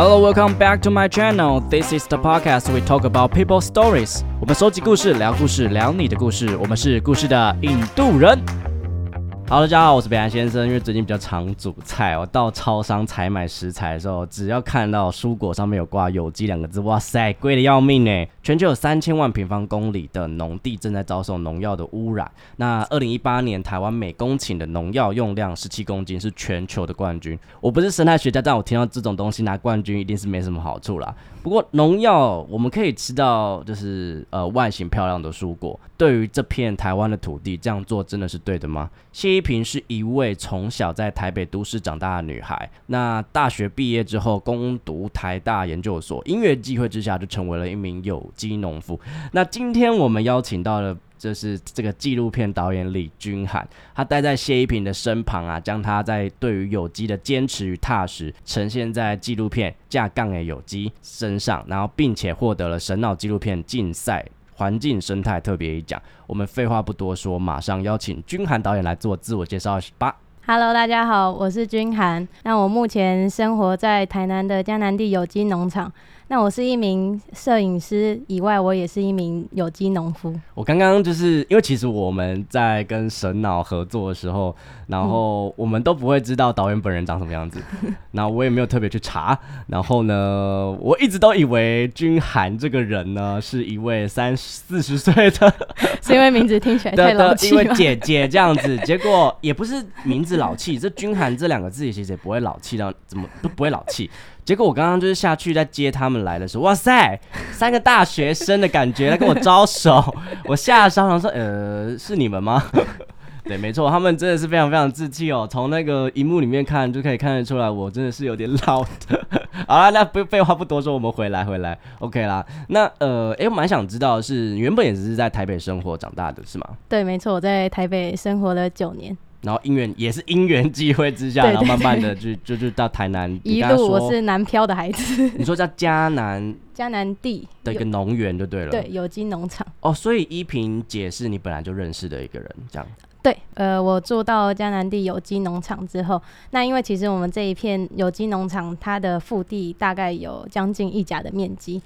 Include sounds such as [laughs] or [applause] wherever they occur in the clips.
Hello, welcome back to my channel. This is the podcast we talk about people stories. 我们搜集故事，聊故事，聊你的故事。我们是故事的印度人。好大家好，我是北安先生。因为最近比较常煮菜，我到超商采买食材的时候，只要看到蔬果上面有挂有机两个字，哇塞，贵的要命呢！全球有三千万平方公里的农地正在遭受农药的污染。那二零一八年台湾每公顷的农药用量十七公斤，是全球的冠军。我不是生态学家，但我听到这种东西拿冠军，一定是没什么好处啦。不过农药我们可以吃到，就是呃外形漂亮的蔬果。对于这片台湾的土地，这样做真的是对的吗？谢依萍是一位从小在台北都市长大的女孩。那大学毕业之后，攻读台大研究所，音乐机会之下就成为了一名有机农夫。那今天我们邀请到了。就是这个纪录片导演李君涵，他待在谢依萍的身旁啊，将他在对于有机的坚持与踏实呈现在纪录片《架杠的有机》身上，然后并且获得了神脑纪录片竞赛环境生态特别一奖。我们废话不多说，马上邀请君涵导演来做自我介绍吧。Hello，大家好，我是君涵。那我目前生活在台南的江南地有机农场。那我是一名摄影师，以外我也是一名有机农夫。我刚刚就是因为其实我们在跟神脑合作的时候，然后我们都不会知道导演本人长什么样子，[laughs] 然后我也没有特别去查。然后呢，我一直都以为君涵这个人呢是一位三四十岁的，[laughs] 是因为名字听起来太老气因为姐姐这样子，结果也不是名字老气，这君涵这两个字其实也不会老气到怎么都不会老气。结果我刚刚就是下去在接他们来的时候，哇塞，[laughs] 三个大学生的感觉来跟我招手，我吓商场说，呃，是你们吗？[laughs] 对，没错，他们真的是非常非常志气哦。从那个荧幕里面看就可以看得出来，我真的是有点老的。[laughs] 好了，那不废话不多说，我们回来回来，OK 啦。那呃，哎，我蛮想知道的是原本也只是在台北生活长大的是吗？对，没错，我在台北生活了九年。然后因缘也是因缘际会之下，然后慢慢的 [laughs] 就就就到台南。一路我是南漂的孩子。[laughs] 你说叫嘉南？[laughs] 嘉南地的一个农园就对了。对，有机农场。哦，所以依萍姐是你本来就认识的一个人，这样。对，呃，我住到嘉南地有机农场之后，那因为其实我们这一片有机农场，它的腹地大概有将近一甲的面积。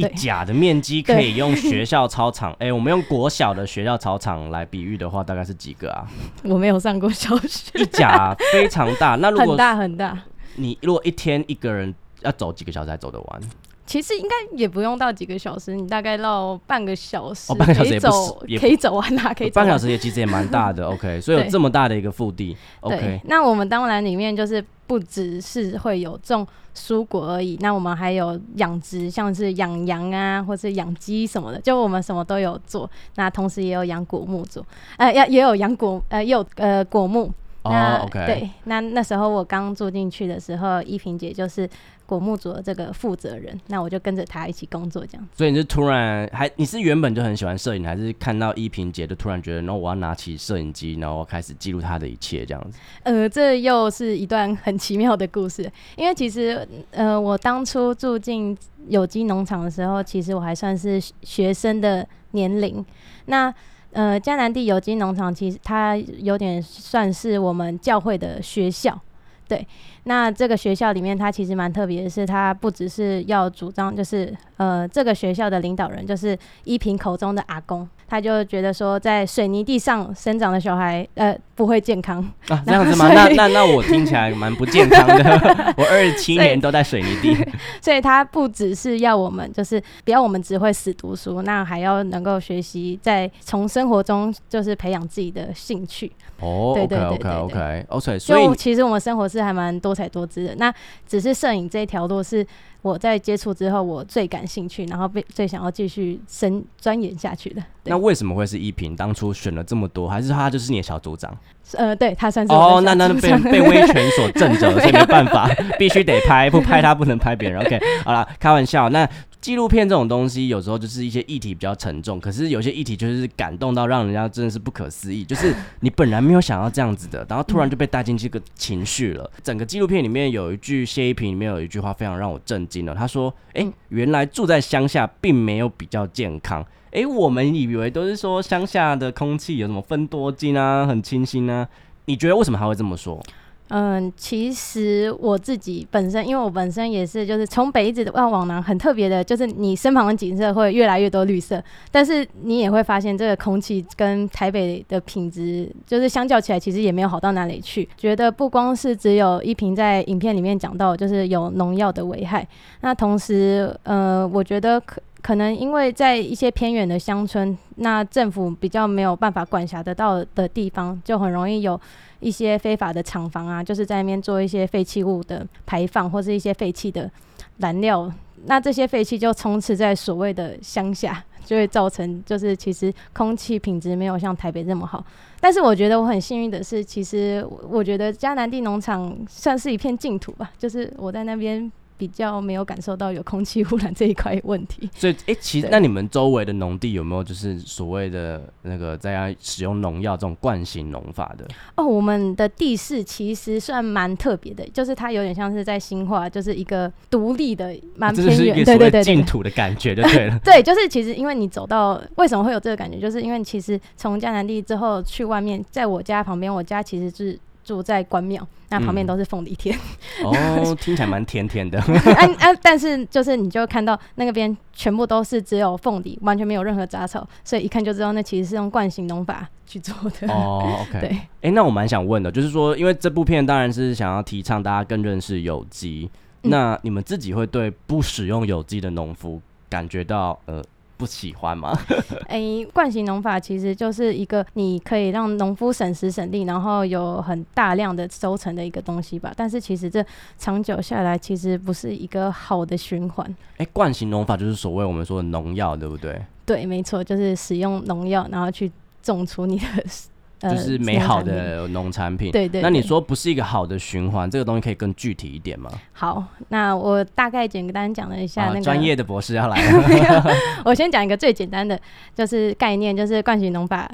一甲的面积可以用学 [laughs] 校操场，哎，我们用国小的学校操场来比喻的话，大概是几个啊？[laughs] 我没有上过小学。一甲非常大，那如果很大很大，你如果一天一个人要走几个小时才走得完？其实应该也不用到几个小时，你大概到半个小时，半个小时也走，也可以走完啦，[laughs] 可以走。半个小时也其实也蛮大的，[laughs] OK，所以有这么大的一个腹地，OK。那我们当然里面就是不只是会有种蔬果而已，那我们还有养殖，像是养羊啊，或是养鸡什么的，就我们什么都有做。那同时也有养果木做，呃，也也有养果，呃，也有呃果木。那 OK。对，那那时候我刚住进去的时候，依萍姐就是。果木组的这个负责人，那我就跟着他一起工作，这样。所以你是突然还你是原本就很喜欢摄影，还是看到依萍姐就突然觉得，然后我要拿起摄影机，然后开始记录她的一切这样子？呃，这又是一段很奇妙的故事，因为其实呃，我当初住进有机农场的时候，其实我还算是学生的年龄。那呃，迦南地有机农场其实它有点算是我们教会的学校。对，那这个学校里面，它其实蛮特别的是，它不只是要主张，就是呃，这个学校的领导人就是依萍口中的阿公。他就觉得说，在水泥地上生长的小孩，呃，不会健康啊，[laughs] 这样子吗？那那那我听起来蛮不健康的。[laughs] 我二十七年都在水泥地，[laughs] 所以他不只是要我们，就是不要我们只会死读书，那还要能够学习，在从生活中就是培养自己的兴趣。哦，对对对对，OK OK，所以其实我们生活是还蛮多彩多姿的。那只是摄影这一条路是。我在接触之后，我最感兴趣，然后被最想要继续深钻研下去的。那为什么会是依萍？当初选了这么多，还是他就是你的小组长？呃，对他算是哦，那那被被威权所震着，[laughs] 所以没办法，必须得拍，不拍他不能拍别人。OK，好了，开玩笑。那纪录片这种东西，有时候就是一些议题比较沉重，可是有些议题就是感动到让人家真的是不可思议，就是你本来没有想要这样子的，然后突然就被带进这个情绪了。整个纪录片里面有一句谢依萍里面有一句话非常让我震惊了，他说：“哎，原来住在乡下并没有比较健康。”哎，我们以为都是说乡下的空气有什么分多金啊，很清新啊？你觉得为什么他会这么说？嗯，其实我自己本身，因为我本身也是，就是从北一直往往南，很特别的，就是你身旁的景色会越来越多绿色，但是你也会发现这个空气跟台北的品质，就是相较起来，其实也没有好到哪里去。觉得不光是只有一瓶在影片里面讲到，就是有农药的危害，那同时，呃，我觉得可。可能因为在一些偏远的乡村，那政府比较没有办法管辖得到的地方，就很容易有一些非法的厂房啊，就是在那边做一些废弃物的排放，或是一些废弃的燃料。那这些废气就充斥在所谓的乡下，就会造成就是其实空气品质没有像台北这么好。但是我觉得我很幸运的是，其实我觉得嘉南地农场算是一片净土吧，就是我在那边。比较没有感受到有空气污染这一块问题，[laughs] 所以哎，其实那你们周围的农地有没有就是所谓的那个在使用农药这种惯性农法的？哦，我们的地势其实算蛮特别的，就是它有点像是在新化，就是一个独立的蛮偏远，对对对，净土的感觉就对了。[laughs] 对，就是其实因为你走到为什么会有这个感觉，就是因为其实从江南地之后去外面，在我家旁边，我家其实是。住在关庙，那旁边都是凤梨田。哦，[laughs] 听起来蛮甜甜的。[laughs] 啊啊！但是就是你就看到那个边全部都是只有凤梨，完全没有任何杂草，所以一看就知道那其实是用惯性农法去做的。哦，OK。[laughs] 对。哎，那我蛮想问的，就是说，因为这部片当然是想要提倡大家更认识有机，那你们自己会对不使用有机的农夫感觉到呃？不喜欢吗？[laughs] 哎，惯性农法其实就是一个你可以让农夫省时省力，然后有很大量的收成的一个东西吧。但是其实这长久下来，其实不是一个好的循环。哎，惯性农法就是所谓我们说的农药，对不对？对，没错，就是使用农药，然后去种出你的。[laughs] 就是美好的农产品，对对。那你说不是一个好的循环，这个东西可以更具体一点吗？好，那我大概简单讲了一下那个专业的博士要来了。[laughs] 我先讲一个最简单的，就是概念，就是冠群农法。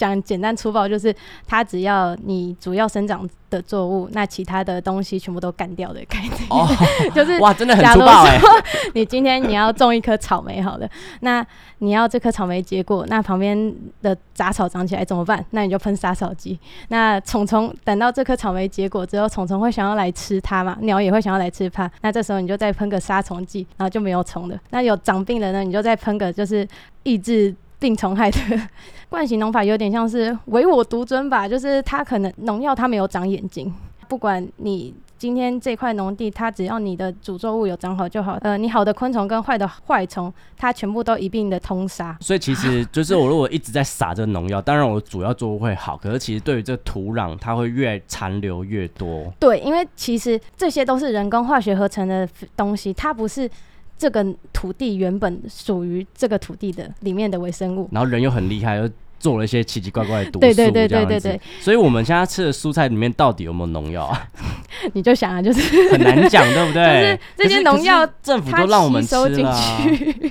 讲简单粗暴，就是它只要你主要生长的作物，那其他的东西全部都干掉的概念。哦，[laughs] 就是哇，真的很粗暴哎！你今天你要种一颗草莓，好了，那你要这颗草莓结果，那旁边的杂草长起来怎么办？那你就喷杀草剂。那虫虫等到这颗草莓结果之后，虫虫会想要来吃它嘛？鸟也会想要来吃它。那这时候你就再喷个杀虫剂，然后就没有虫了。那有长病了呢，你就再喷个就是抑制。病虫害的 [laughs] 惯性农法有点像是唯我独尊吧，就是它可能农药它没有长眼睛，不管你今天这块农地，它只要你的主作物有长好就好，呃，你好的昆虫跟坏的坏虫，它全部都一并的通杀。所以其实就是我如果一直在撒这个农药，当然我主要作物会好，可是其实对于这土壤，它会越残留越多。对，因为其实这些都是人工化学合成的东西，它不是。这个土地原本属于这个土地的里面的微生物，然后人又很厉害，又做了一些奇奇怪怪的毒素，对对对对对对。所以我们现在吃的蔬菜里面到底有没有农药啊？你就想啊，就是很难讲，对不对？[laughs] 就是这些农药，政府都让我们吃了，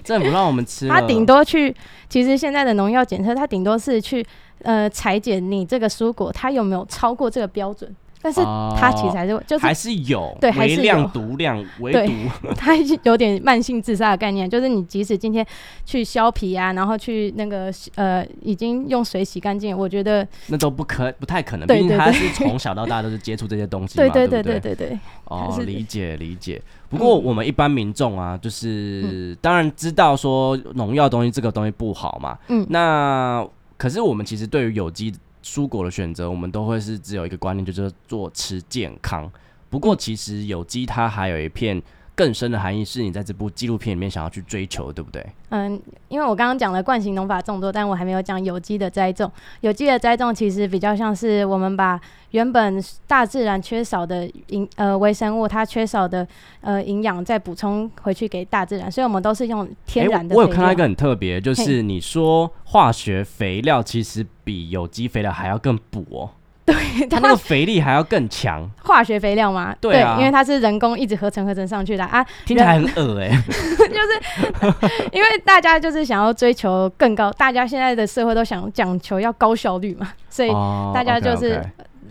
政府让我们吃，它顶多去，其实现在的农药检测，它顶多是去呃裁剪你这个蔬果，它有没有超过这个标准。但是它其实还是就是还是有对，还是量毒量唯独，它有点慢性自杀的概念，就是你即使今天去削皮啊，然后去那个呃已经用水洗干净，我觉得那都不可不太可能，毕竟他是从小到大都是接触这些东西嘛，[laughs] 对对对对？对。哦，理解理解。不过我们一般民众啊，就是当然知道说农药东西这个东西不好嘛，嗯，那可是我们其实对于有机。蔬果的选择，我们都会是只有一个观念，就是做吃健康。不过，其实有机它还有一片更深的含义，是你在这部纪录片里面想要去追求，对不对？嗯，因为我刚刚讲了惯性农法众多，但我还没有讲有机的栽种。有机的栽种其实比较像是我们把原本大自然缺少的营呃微生物，它缺少的呃营养再补充回去给大自然，所以我们都是用天然的。我有看到一个很特别，就是你说化学肥料其实比有机肥料还要更补哦。对，它那个肥力还要更强，化学肥料吗？对啊，因为它是人工一直合成合成上去的啊，听起来很恶哎，[laughs] 就是因为大家就是想要追求更高，大家现在的社会都想讲求要高效率嘛，所以大家就是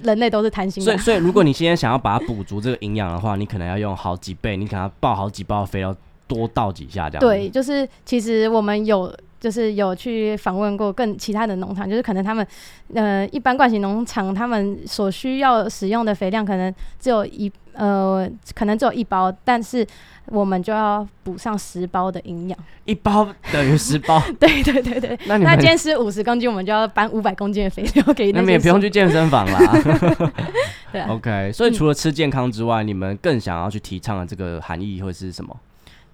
人类都是贪心。所以，所以如果你今天想要把它补足这个营养的话，你可能要用好几倍，你可能要爆好几包肥料，多倒几下这样。对，就是其实我们有。就是有去访问过更其他的农场，就是可能他们呃一般惯性农场他们所需要使用的肥料可能只有一呃可能只有一包，但是我们就要补上十包的营养。一包等于十包，[laughs] 对对对对，那你那今天是五十公斤，我们就要搬五百公斤的肥料给那些那么也不用去健身房啦。[laughs] 对啊 OK，所以除了吃健康之外，你们更想要去提倡的这个含义会是什么？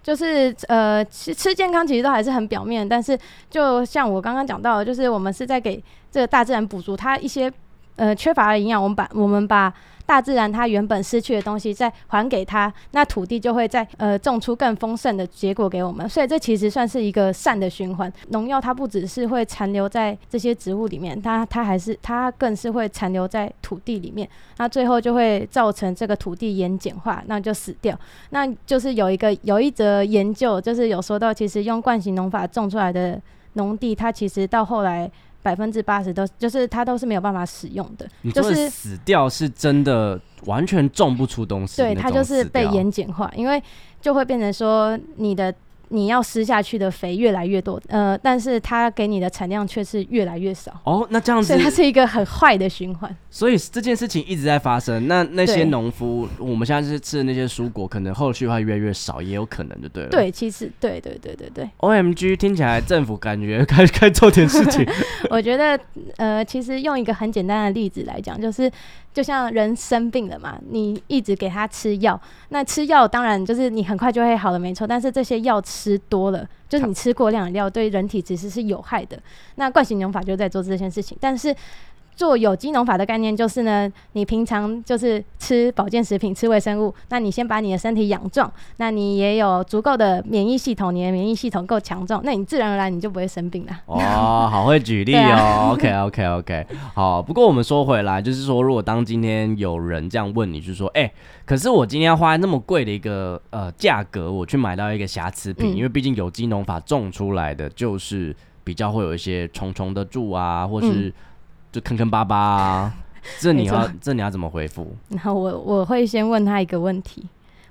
就是呃，吃吃健康其实都还是很表面，但是就像我刚刚讲到的，就是我们是在给这个大自然补足它一些呃缺乏的营养，我们把我们把大自然它原本失去的东西再还给它，那土地就会再呃种出更丰盛的结果给我们，所以这其实算是一个善的循环。农药它不只是会残留在这些植物里面，它它还是它更是会残留在土地里面，那最后就会造成这个土地盐碱化，那就死掉。那就是有一个有一则研究，就是有说到，其实用惯性农法种出来的农地，它其实到后来百分之八十都就是它都是没有办法使用的，就是死掉是真的完全种不出东西对，它就是被盐碱化，因为就会变成说你的你要施下去的肥越来越多，呃，但是它给你的产量却是越来越少，哦，那这样子所以，它是一个很坏的循环。所以这件事情一直在发生。那那些农夫，我们现在是吃的那些蔬果，可能后续会越来越少，也有可能，就对了。对，其实对对对对对，，O M G，听起来政府感觉该该做点事情。[laughs] 我觉得，呃，其实用一个很简单的例子来讲，就是就像人生病了嘛，你一直给他吃药，那吃药当然就是你很快就会好的，没错。但是这些药吃多了，就是你吃过量的药，对人体其实是有害的。那惯性疗法就在做这件事情，但是。做有机农法的概念就是呢，你平常就是吃保健食品、吃微生物，那你先把你的身体养壮，那你也有足够的免疫系统，你的免疫系统够强壮，那你自然而然你就不会生病了。哦，好会举例对哦。OK OK OK，好。不过我们说回来，就是说，如果当今天有人这样问你，就是说，哎、可是我今天要花那么贵的一个呃价格，我去买到一个瑕疵品，嗯因为毕竟有机农法种出来的就是比较会有一些虫虫的蛀啊，或是就坑坑巴巴啊。[laughs] 这你要这你要怎么回复？然后我我会先问他一个问题，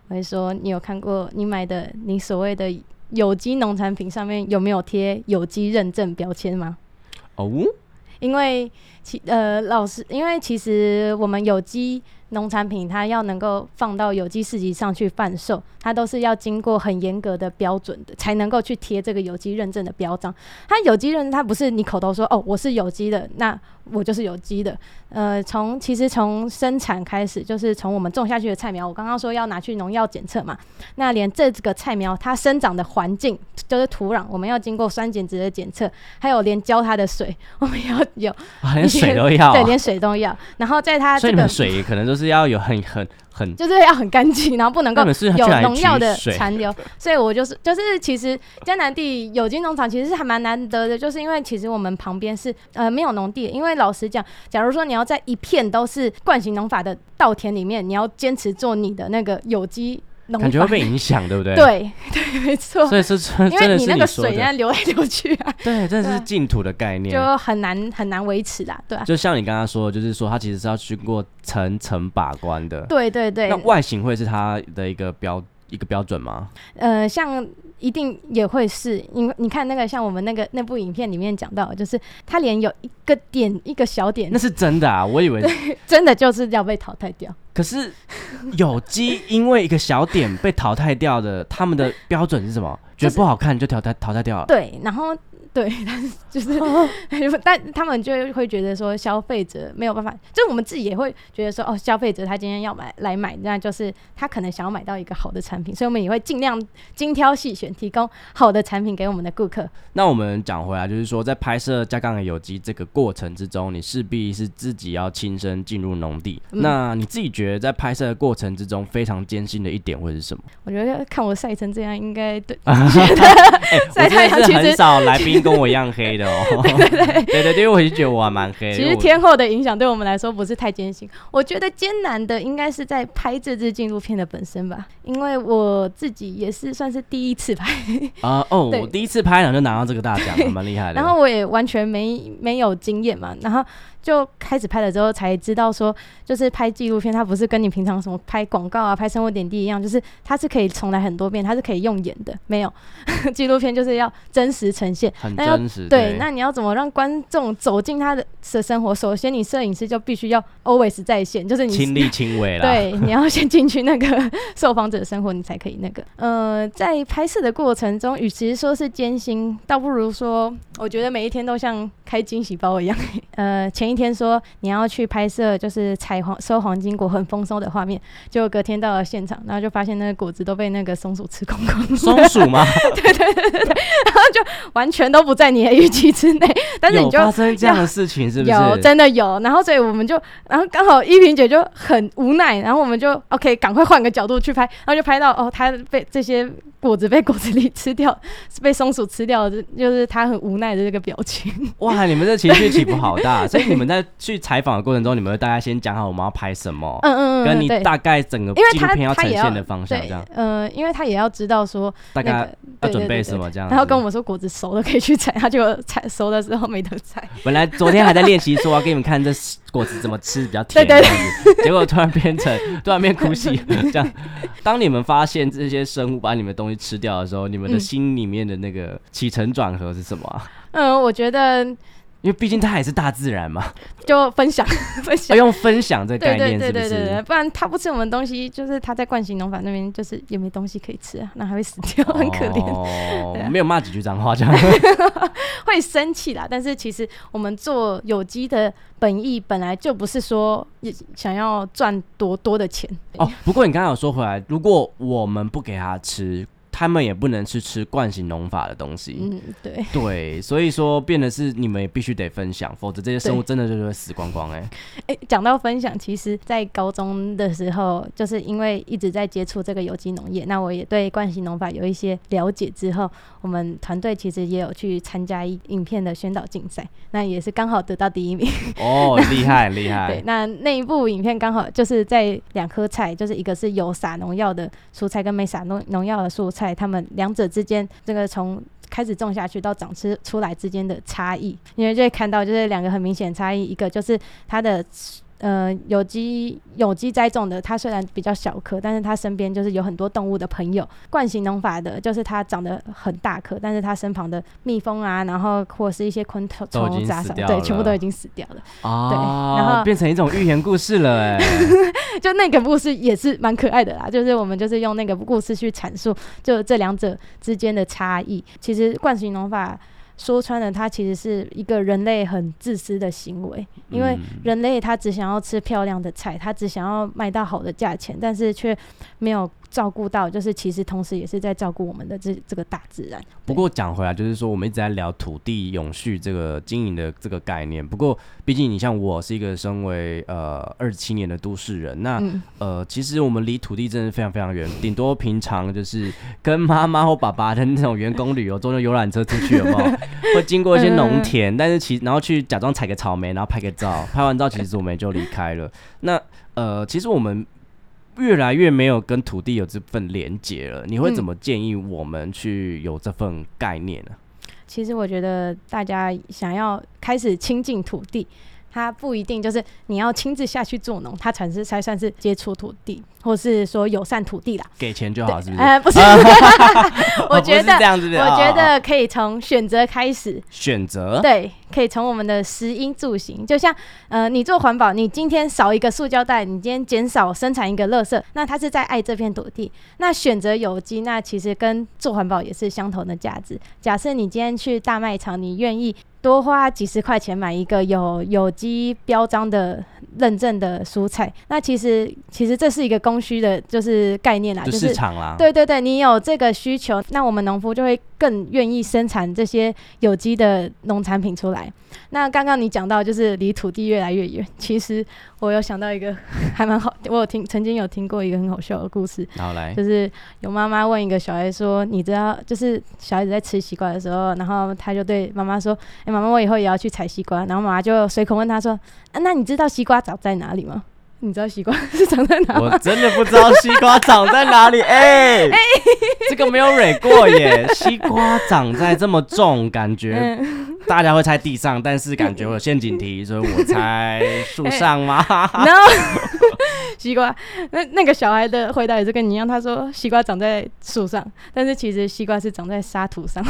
我会说你有看过你买的你所谓的有机农产品上面有没有贴有机认证标签吗？哦，因为其呃老师，因为其实我们有机农产品它要能够放到有机市集上去贩售，它都是要经过很严格的标准的，才能够去贴这个有机认证的标章。它有机认证，它不是你口头说哦我是有机的，那我就是有机的。呃，从其实从生产开始，就是从我们种下去的菜苗，我刚刚说要拿去农药检测嘛，那连这个菜苗它生长的环境，就是土壤，我们要经过酸碱值的检测，还有连浇它的水，[laughs] 我们要有啊连水都要、啊，对，连水都要。然后在它所以你们这个水可能就是要有很很很就是要很干净，然后不能够有农药的残留。[laughs] 所以我就是就是其实江南地有机农场其实是还蛮难得的，就是因为其实我们旁边是呃没有农地，因为老实讲，假如说你要在一片都是惯型农法的稻田里面，你要坚持做你的那个有机感觉会。被影响，对不对？[laughs] 对 [laughs] 对，没错，所以是真的是为你那个水在流来流去啊，对，这是净土的概念。就很难很难维持啦，对啊，就像你刚刚说的，就是说它其实是要经过层层把关的。对对对那，外形会是它的一个标一个标准吗？呃，像一定也会是，因为你看那个像我们那个那部影片里面讲到，就是他连有一个点一个小点那，是真的啊，我以为。[laughs] 真的就是要被淘汰掉。可 [laughs] 是有机因为一个小点被淘汰掉的，他们的标准是什么？觉得不好看就淘汰淘汰掉了。对，然后对，[laughs] 但是就是，[laughs] 但他们就会觉得说消费者没有办法，就是我们自己也会觉得说，哦，消费者他今天要买来买，那就是他可能想要买到一个好的产品，所以我们也会尽量精挑细选，提供好的产品给我们的顾客。那我们讲回来，就是说在拍摄加杠的有机这个过程之中，你势必是自己要亲身进入农地。嗯那你自己觉得在拍摄的过程之中非常艰辛的一点会是什么？我觉得看我晒成这样，应该对晒太阳真的是很少来宾跟我一样黑的哦。对对对对，因为我是觉得我还蛮黑的。其实天后的影响对我们来说不是太艰辛，我觉得艰难的应该是在拍这支纪录片的本身吧，因为我自己也是算是第一次拍，啊、哦，我第一次拍然后就拿到这个大奖，还蛮厉害的。然后我也完全没没有经验嘛，然后就开始拍了之后才知道说，就是拍纪录片，它不是跟你平常什么拍广告啊、拍生活点滴一样，就是它是可以重来很多遍，它是可以用演的。没有 [laughs] 纪录片就是要真实呈现，很那要真实。对，那你要怎么让观众走进他的的生活？首先，你摄影师就必须要 always 在线，就是你亲力亲为啦。[laughs] 对，你要先进去那个受访者的生活，你才可以那个。呃，在拍摄的过程中，与其说是艰辛，倒不如说，我觉得每一天都像开惊喜包一样。[laughs] 呃，前一天说你要去拍摄，就是采黄收黄金果很丰收的画面，结果隔天到了现场，然后就发现那个果子都被那个松鼠吃光光。松鼠吗？[laughs] 对对对对对，然后就完全都不在你的预期之内，但是你就有发生这样的事情是不是？有真的有，然后所以我们就，然后刚好依萍姐就很无奈，然后我们就 OK 赶快换个角度去拍，然后就拍到哦，她被这些果子被果子狸吃掉，被松鼠吃掉的，就是她很无奈的这个表情。哇，你们这情绪起伏好大，[laughs] 所以你们在去采访的过程中，你们会大家先讲好我们要拍什么，嗯嗯嗯，跟你大概整个纪录片要呈现的方向这样，，呃，因为他也要知道说大概要准备什么这样子。然后跟我们说果子熟了可以去采，他就采熟的时候没得采。本来昨天还在练习说要给你们看这果子怎么吃比较甜结果突然变成突然变哭戏这样。[laughs] 当你们发现这些生物把你们的东西吃掉的时候，你们的嗯心里面的那个起承转合是什么啊？嗯，我觉得因为毕竟它也是大自然嘛，就分享 [laughs] 分要享。用分享这个概念是不对对对对，是？不然它不吃我们东西，就是它在惯性农法那边，就是也没东西可以吃啊，那还会死掉，很可怜，哦啊没有骂几句脏话这样。[laughs] 会生气啦。但是其实我们做有机的本意本来就不是说也想要赚多多的钱哦，不过你刚刚有说回来，如果我们不给它吃，他们也不能去吃惯性农法的东西。嗯，对。对，所以说变的是你们也必须得分享，否则这些生物真的就是会死光光哎、[laughs] 哎，讲到分享，其实，在高中的时候，就是因为一直在接触这个有机农业，那我也对惯性农法有一些了解之后，我们团队其实也有去参加一影片的宣导竞赛，那也是刚好得到第一名。[laughs] 哦，厉害厉害 [laughs] 对，，那那一部影片刚好就是在两颗菜，就是一个是有撒农药的蔬菜跟没撒农农药的蔬菜，在他们两者之间这个从开始种下去到长出出来之间的差异，因为就会看到就是两个很明显差异，一个就是它的。呃，有机有机栽种的，它虽然比较小颗，但是它身边就是有很多动物的朋友。惯性农法的，就是它长得很大颗，但是它身旁的蜜蜂啊，然后或者是一些昆虫杂草，对，全部都已经死掉了。啊，然后变成一种寓言故事了哎、[laughs] 就那个故事也是蛮可爱的啦，就是我们就是用那个故事去阐述，就这两者之间的差异。其实惯性农法说穿了，它其实是一个人类很自私的行为，因为嗯。人类他只想要吃漂亮的菜，他只想要卖到好的价钱，但是却没有照顾到，就是其实同时也是在照顾我们的这这个大自然。不过讲回来，就是说我们一直在聊土地永续这个经营的这个概念。不过，毕竟你像我是一个身为呃二十七年的都市人，那、嗯，呃，其实我们离土地真的非常非常远，顶多平常就是跟妈妈或爸爸的那种员工旅游，坐那游览车出去，有没有？[laughs] 会经过一些农田，但是其然后去假装采个草莓，然后拍个照，拍完照其实我们也就离开了。那呃，其实我们越来越没有跟土地有这份连结了。你会怎嗯么建议我们去有这份概念呢？其实我觉得大家想要开始亲近土地，它不一定就是你要亲自下去做农，它才是才算是接触土地，或是说友善土地啦。给钱就好，是不是？呃，不是，我觉得是这样子，我觉得可以从选择开始，选择对，可以从我们的食衣住行，就像呃，你做环保，你今天少一个塑胶袋，你今天减少生产一个垃圾，那它是在爱这片土地。那选择有机，那其实跟做环保也是相同的价值。假设你今天去大卖场，你愿意多花几十块钱买一个有有机标章的认证的蔬菜，那其实其实这是一个供需的，就是概念啦，就就是市场啦。对对对，你有这个需求，那我们农夫就会更愿意生产这些有机的农产品出来。那刚刚你讲到就是离土地越来越远，[laughs] 其实我有想到一个 [laughs] 还蛮好，我有听曾经有听过一个很好笑的故事，然后来，就是有妈妈问一个小孩说：“你知道，就是小孩子在吃西瓜的时候，然后他就对妈妈说：‘哎、妈妈，我以后也要去采西瓜。’然后妈妈就随口问他说：‘啊，那你知道西瓜长在哪里吗？’”你知道西瓜是长在哪吗？我真的不知道西瓜长在哪里。[laughs] 哎、这个没有蕊过耶。[laughs] 西瓜长在这么重，感觉嗯，大家会猜地上，但是感觉有陷阱题，[laughs] 所以我猜树上吗？然后西瓜，那那个小孩的回答也是跟你一样，他说西瓜长在树上，但是其实西瓜是长在沙土上。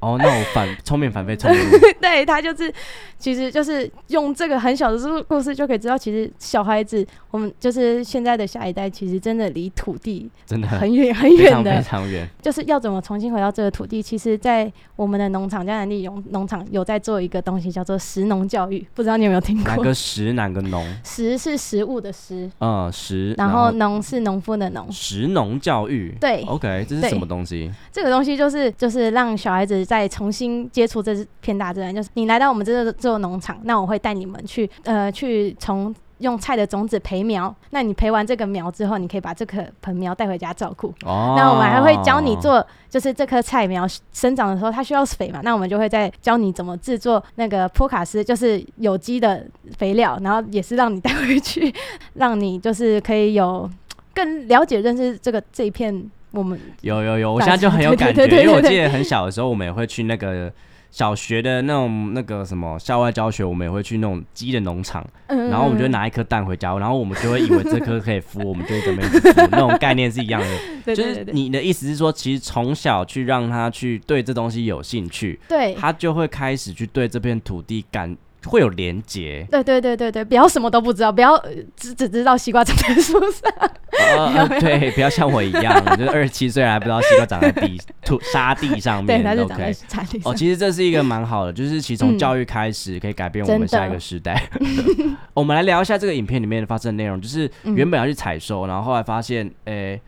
哦，那我反 [laughs] 聪明反被聪明误。[laughs] 对他就是，其实就是用这个很小的这个故事就可以知道，其实小孩子，我们就是现在的下一代，其实真的离土地真的很远 [laughs] 很远的非，常远。就是要怎么重新回到这个土地。其实，在我们的农场江南地农农场有在做一个东西，叫做食农教育，不知道你有没有听过？哪个食哪个农？食是食物的食，嗯，食，然后农是农夫的农。食农教育。对，OK，这是什么东西？这个东西就是就是让小孩子再重新接触这片大自然，就是你来到我们这个这座农场，那我会带你们去呃去从用菜的种子培苗，那你培完这个苗之后，你可以把这棵盆苗带回家照顾。哦，那我们还会教你做，就是这棵菜苗生长的时候它需要肥嘛，那我们就会再教你怎么制作那个波卡斯，就是有机的肥料，然后也是让你带回去，[laughs] 让你就是可以有更了解认识这个这一片我们有有有，我现在就很有感觉，因为我记得很小的时候，我们也会去那个小学的那种那个什么校外教学，我们也会去那种鸡的农场，嗯，然后我们就拿一颗蛋回家，然后我们就会以为这颗可以孵，我们就会准备 [laughs] 孵，那种概念是一样的。[laughs] 就是你的意思是说，其实从小去让他去对这东西有兴趣，对。他就会开始去对这片土地感会有连结。对对对对对，不要什么都不知道，不要呃只只知道西瓜长在树上。对，不要像我一样，[laughs] 就是二十七岁还不知道西瓜长在地 [laughs] 土沙地上对，面。它是长在茶地上。其实这是一个蛮好的，就是其实从嗯教育开始，可以改变我们下一个时代。[laughs] 我们来聊一下这个影片里面发生的内容，就是嗯原本要去采收，然后后来发现，诶、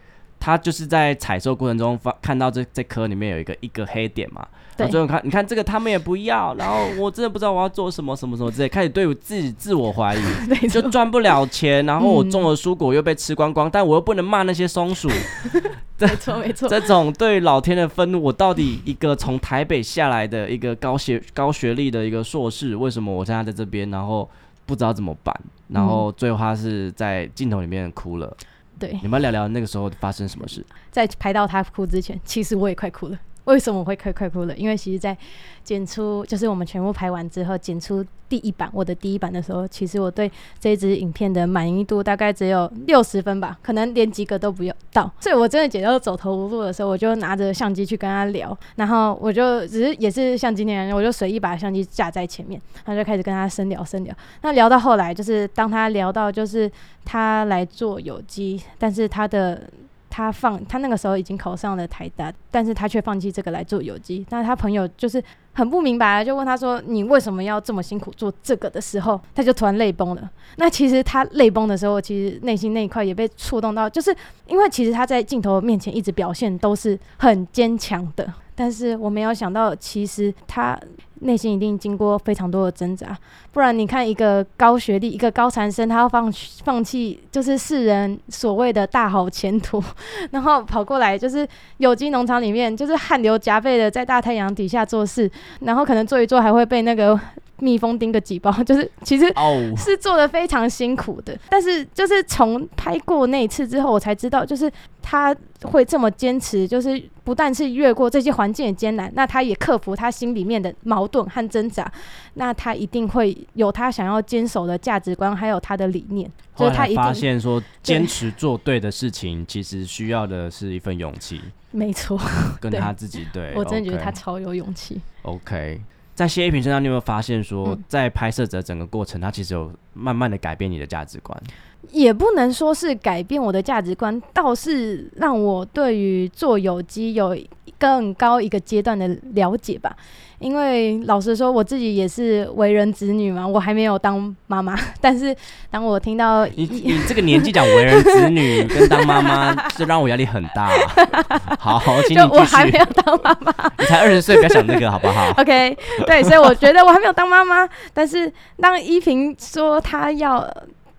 他就是在采收过程中发看到这这颗里面有一个一个黑点嘛，然对后最后看，你看这个他们也不要，然后我真的不知道我要做什么什么什么之类，开始对我自己自我怀疑，[laughs] 就赚不了钱，然后我嗯种的蔬果又被吃光光，但我又不能骂那些松鼠，[laughs] 没错，没错。这种对老天的愤怒，我到底一个从台北下来的一个高学高学历的一个硕士，为什么我现在在这边，然后不知道怎么办？然后最后他是在镜头里面哭了。对，你们聊聊那个时候发生什么事？在拍到他哭之前，其实我也快哭了。为什么我会快快哭了？因为其实，在剪出就是我们全部拍完之后，剪出第一版我的第一版的时候，其实我对这支影片的满意度大概只有六十分吧，可能连及格都不要到。所以我真的剪到走投无路的时候，我就拿着相机去跟他聊，然后我就只是也是像今天，我就随意把相机架在前面，然后就开始跟他深聊深聊。那聊到后来，就是当他聊到就是他来做有机，但是他的他放他那个时候已经考上了台大，但是他却放弃这个来做有机。那他朋友就是很不明白，就问他说：“你为什么要这么辛苦做这个？”的时候，他就突然泪崩了。那其实他泪崩的时候，其实内心那一块也被触动到，就是因为其实他在镜头面前一直表现都是很坚强的，但是我没有想到，其实他内心一定经过非常多的挣扎。不然你看，一个高学历、一个高材生，他要放放弃就是世人所谓的大好前途，然后跑过来就是有机农场里面，就是汗流浃背的在大太阳底下做事，然后可能做一做还会被那个蜜蜂叮个几包，[laughs] 就是其实哦，是做的非常辛苦的，但是就是从拍过那一次之后，我才知道，就是他会这么坚持，就是不但是越过这些环境的艰难，那他也克服他心里面的矛盾和挣扎，那他一定会有他想要坚守的价值观，还有他的理念，就是他一定现说，坚持做对的事情，其实需要的是一份勇气，[laughs] 没错，跟他自己对。我真的觉得他超有勇气。OK，在谢依萍身上，你有没有发现说，嗯在拍摄者整个过程，他其实有慢慢的改变你的价值观？也不能说是改变我的价值观，倒是让我对于做有机有更高一个阶段的了解吧。因为老实说，我自己也是为人子女嘛，我还没有当妈妈。[laughs] 但是当我听到你你这个年纪讲为人子女 [laughs] 跟当妈妈，这让我压力很大。[laughs] 好，请就你继续。我还没有当妈妈你才二十岁，不要想那个好不好？，OK，对，所以我觉得我还没有当妈妈。但是当依萍说她要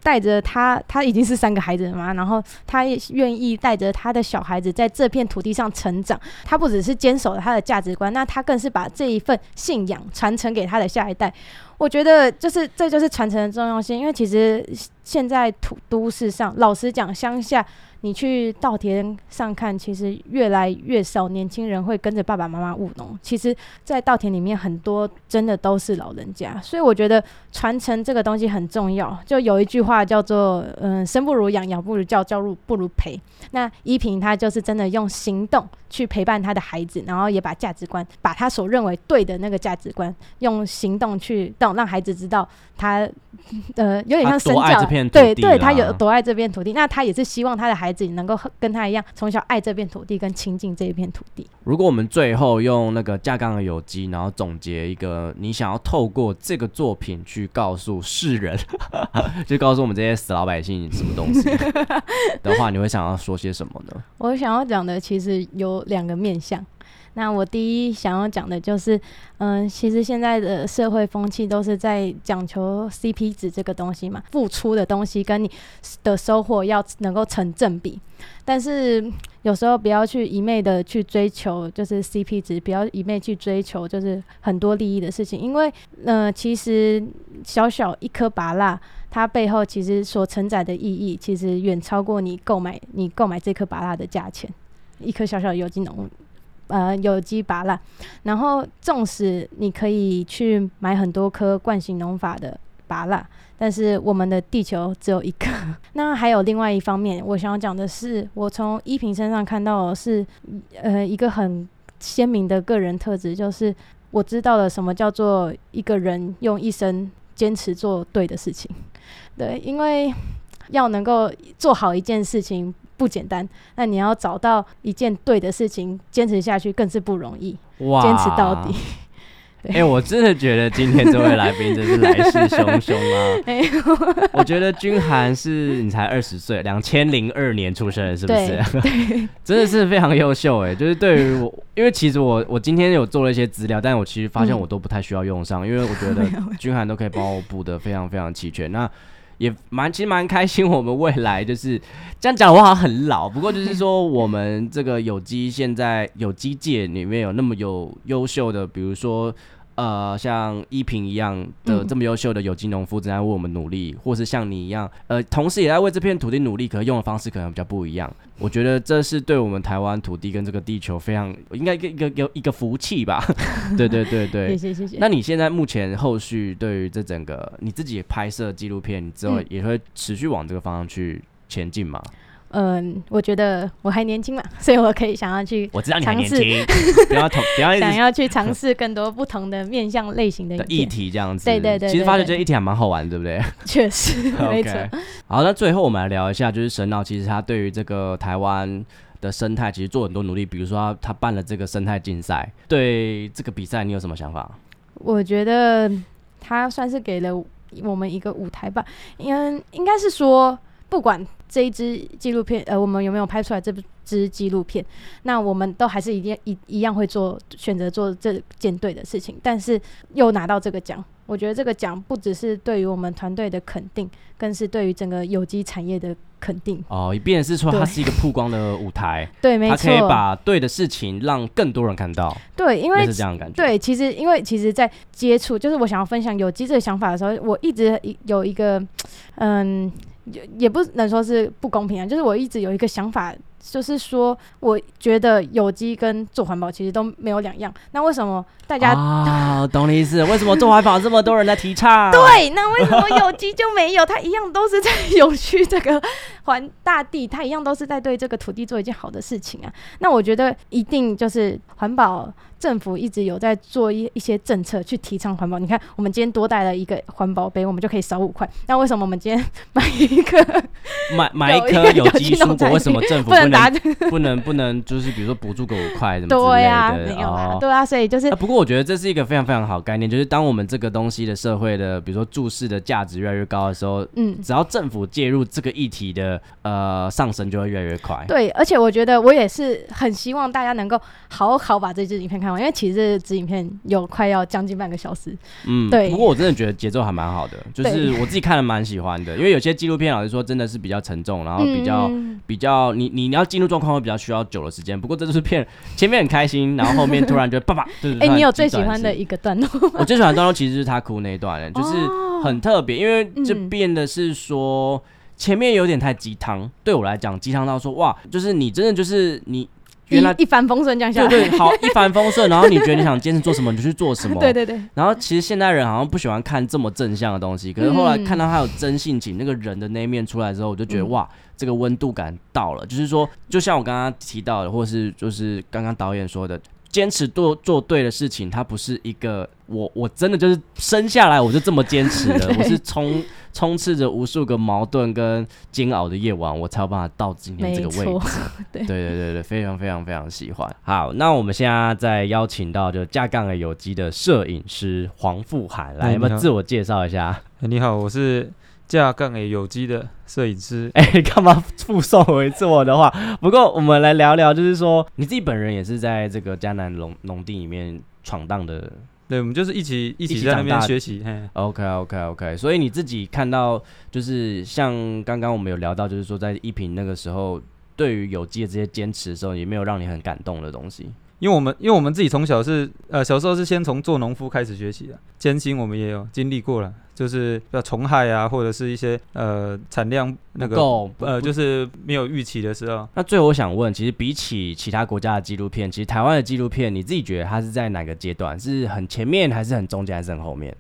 带着他，他已经是三个孩子了嘛，然后他愿意带着他的小孩子在这片土地上成长。他不只是坚守了他的价值观，那他更是把这一份信仰传承给他的下一代。我觉得就是这就是传承的重要性，因为其实现在土都市上，老实讲，乡下。你去稻田上看，其实越来越少年轻人会跟着爸爸妈妈务农。其实，在稻田里面，很多真的都是老人家，所以我觉得传承这个东西很重要。就有一句话叫做“嗯，生不如养，养不如教，教不不如陪”。那依萍她就是真的用行动去陪伴她的孩子，然后也把价值观，把她所认为对的那个价值观，用行动去让让孩子知道他 [laughs] 呃有点像身教，对对，他有多爱这片土地。那他也是希望他的孩子能够跟他一样，从小爱这片土地，跟亲近这一片土地。如果我们最后用那个架杠的有机，然后总结一个你想要透过这个作品去告诉世人，[laughs] 就告诉我们这些死老百姓什么东西的话，你会想要说些什么呢？我想要讲的其实有两个面向。那我第一想要讲的就是，嗯，其实现在的社会风气都是在讲求 CP 值这个东西嘛，付出的东西跟你的收获要能够成正比。但是有时候不要去一昧的去追求就是 CP 值，不要一昧去追求就是很多利益的事情，因为呃，其实小小一颗拔蜡，它背后其实所承载的意义，其实远超过你购买你购买这颗拔蜡的价钱。一颗小小的有机农。呃，有机拔蜡，然后纵使你可以去买很多颗惯性农法的拔蜡，但是我们的地球只有一个。[laughs] 那还有另外一方面，我想要讲的是，我从依萍身上看到的是呃一个很鲜明的个人特质，就是我知道了什么叫做一个人用一生坚持做对的事情。对，因为要能够做好一件事情。不简单，那你要找到一件对的事情，坚持下去更是不容易。哇，坚持到底。[laughs] 哎，我真的觉得今天这位来宾真是来势汹汹啊！[laughs] 我觉得君涵是你才二十岁，两千零二年出生的，是不是？[laughs] 真的是非常优秀哎！就是对于我，因为其实我我今天有做了一些资料，但我其实发现我都不太需要用上，因为我觉得君涵都可以帮我补的非常非常齐全。那也蛮其实蛮开心，我们未来就是这样讲，话好像很老。不过就是说，我们这个有机现在有机界里面有那么有优秀的，比如说。呃，像依萍一样的这么优秀的有机农夫正在为我们努力，或是像你一样，呃，同时也在为这片土地努力，可用的方式可能比较不一样。我觉得这是对我们台湾土地跟这个地球非常应该一个一个有一个福气吧。[laughs] 对对对对，谢谢谢谢。那你现在目前后续对于这整个你自己拍摄纪录片之后，也会持续往这个方向去前进吗？嗯，我觉得我还年轻嘛，[laughs] 所以我可以想要去我知道你年轻，[laughs] 不要同不要想要去尝试更多不同的面向类型的 [laughs] 议题，这样子。对对对，其实发觉这议题还蛮好玩，对不对？确实，没错。好，那最后我们来聊一下，就是神脑其实他对于这个台湾的生态其实做很多努力，比如说他办了这个生态竞赛，对这个比赛你有什么想法？我觉得他算是给了我们一个舞台吧，因为应该是说。不管这一支纪录片，呃，我们有没有拍出来这支纪录片，那我们都还是一定一一样会做选择做这件对的事情。但是又拿到这个奖，我觉得这个奖不只是对于我们团队的肯定，更是对于整个有机产业的肯定。哦，一边是说它是一个曝光的舞台，[laughs] 对，没错，它可以把对的事情让更多人看到。对，因为是这样感觉。对，其实因为其实，在接触就是我想要分享有机这个想法的时候，我一直有一个嗯。也也不能说是不公平啊，就是我一直有一个想法。就是说，我觉得有机跟做环保其实都没有两样。那为什么大家啊，懂你意思？为什么做环保这么多人在提倡？[laughs] 对，那为什么有机就没有？它一样都是在有序这个环大地，它一样都是在对这个土地做一件好的事情啊。那我觉得一定就是环保政府一直有在做一一些政策去提倡环保。你看，我们今天多带了一个环保杯，我们就可以少五块。那为什么我们今天买一个 [laughs] 买买一颗 [laughs] 有机蔬果？为什么政府不能？不能不能，就是比如说补助个五块什么之类的，没有啊，对啊，所以就是。不过我觉得这是一个非常非常好概念，就是当我们这个东西的社会的，比如说注视的价值越来越高的时候，嗯，只要政府介入这个议题的呃上升，就会越来越快。对，而且我觉得我也是很希望大家能够好好把这支影片看完，因为其实这支影片有快要将近半个小时。嗯，[laughs] 对不过我真的觉得节奏还蛮好的，就是我自己看了蛮喜欢的，因为有些纪录片老实说真的是比较沉重，然后比较、嗯比较你你你要进入状况会比较需要久的时间。不过这就是片前面很开心，然后后面突然就 [laughs] 叭叭，就是哎、你有最喜欢的一个段落？[laughs] 我最喜欢的段落其实是他哭那一段，就是哦很特别，因为这嗯变的是说、前面有点太鸡汤，对我来讲鸡汤到说哇，就是你真的就是你原来一一帆风顺这样下来。对对好 [laughs] 一帆风顺，然后你觉得你想坚持做什么你就去做什么，对对对，然后其实现代人好像不喜欢看这么正向的东西，可是后来嗯看到他有真性情，那个人的那一面出来之后，我就觉得、嗯哇，这个温度感到了。就是说，就像我刚刚提到的，或是就是刚刚导演说的，坚持做做对的事情，它不是一个我我真的就是生下来我就这么坚持的，[laughs] 我是充充斥着无数个矛盾跟煎熬的夜晚，我才有办法到今天没这个位错置。[laughs] 对对对对对，非常非常非常喜欢。好，那我们现在再邀请到就架杠的有机的摄影师黄富涵来，哎你好有没有自我介绍一下？哎你好，我是架杠诶有机的摄影师。[laughs] 哎、干嘛附送回自我的话？不过我们来聊聊，就是说你自己本人也是在这个迦南农农地里面闯荡的。对，我们就是一起一一起起在那边学习。嘿，OK OK OK，所以你自己看到，就是像刚刚我们有聊到，就是说在一平那个时候，对于有机的这些坚持的时候，也没有让你很感动的东西？因为我们因为我们自己从小是呃小时候是先从做农夫开始学习的，艰辛我们也有经历过了，就是要虫害啊，或者是一些呃产量那个不够呃就是没有预期的时候。那最后我想问，其实比起其他国家的纪录片，其实台湾的纪录片，你自己觉得它是在哪个阶段？是很前面，还是很中间，还是很后面？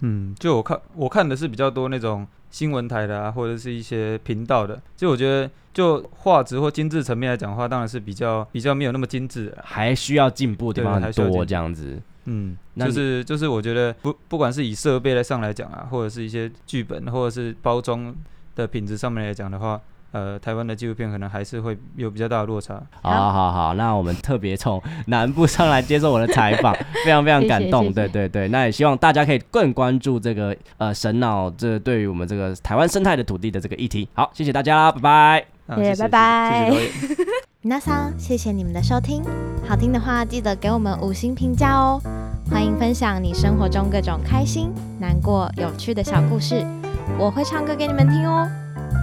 嗯，就我看我看的是比较多那种新闻台的啊，或者是一些频道的。就我觉得，就画质或精致层面来讲的话，当然是比较比较没有那么精致啊。还需要进步的地对方很多，还需要进步这样子。嗯，就是就是我觉得不不管是以设备来上来讲啊，或者是一些剧本或者是包装的品质上面来讲的话，呃，台湾的纪录片可能还是会有比较大的落差。好好好，那我们特别从南部上来接受我的采访，[laughs] 非常非常感动。对对对，那也希望大家可以更关注这个呃神脑这对于我们这个台湾生态的土地的这个议题。好，谢谢大家啦，拜拜。啊谢谢谢拜拜谢谢导演。皆さん，谢谢你们的收听。好听的话，记得给我们五星评价哦。欢迎分享你生活中各种开心、难过、有趣的小故事，我会唱歌给你们听哦。